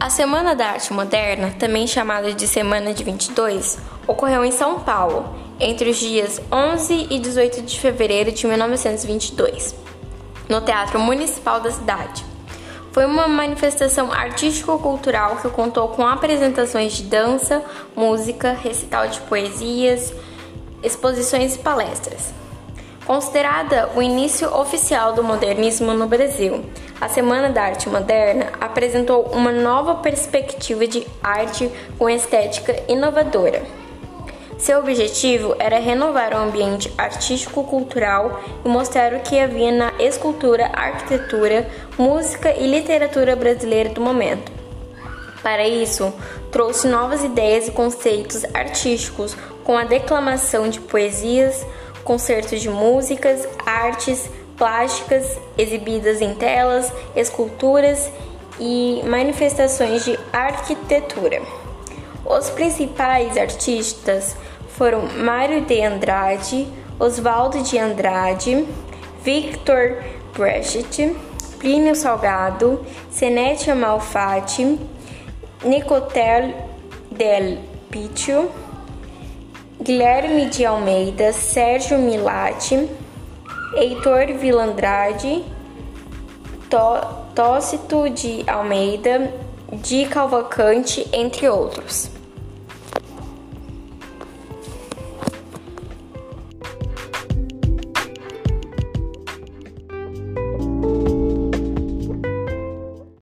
A Semana da Arte Moderna, também chamada de Semana de 22, ocorreu em São Paulo entre os dias 11 e 18 de fevereiro de 1922, no Teatro Municipal da cidade. Foi uma manifestação artístico-cultural que contou com apresentações de dança, música, recital de poesias, exposições e palestras. Considerada o início oficial do modernismo no Brasil, a Semana da Arte Moderna apresentou uma nova perspectiva de arte com estética inovadora. Seu objetivo era renovar o ambiente artístico-cultural e mostrar o que havia na escultura, arquitetura, música e literatura brasileira do momento. Para isso, trouxe novas ideias e conceitos artísticos com a declamação de poesias, concertos de músicas, artes plásticas exibidas em telas, esculturas e manifestações de arquitetura. Os principais artistas foram Mário de Andrade, Oswaldo de Andrade, Victor Brecht, Plínio Salgado, Senete Malfatti, Nicotel del Picchio, Guilherme de Almeida, Sérgio Milati, Heitor Vilandrade, Tócito de Almeida, de Calvacante, entre outros.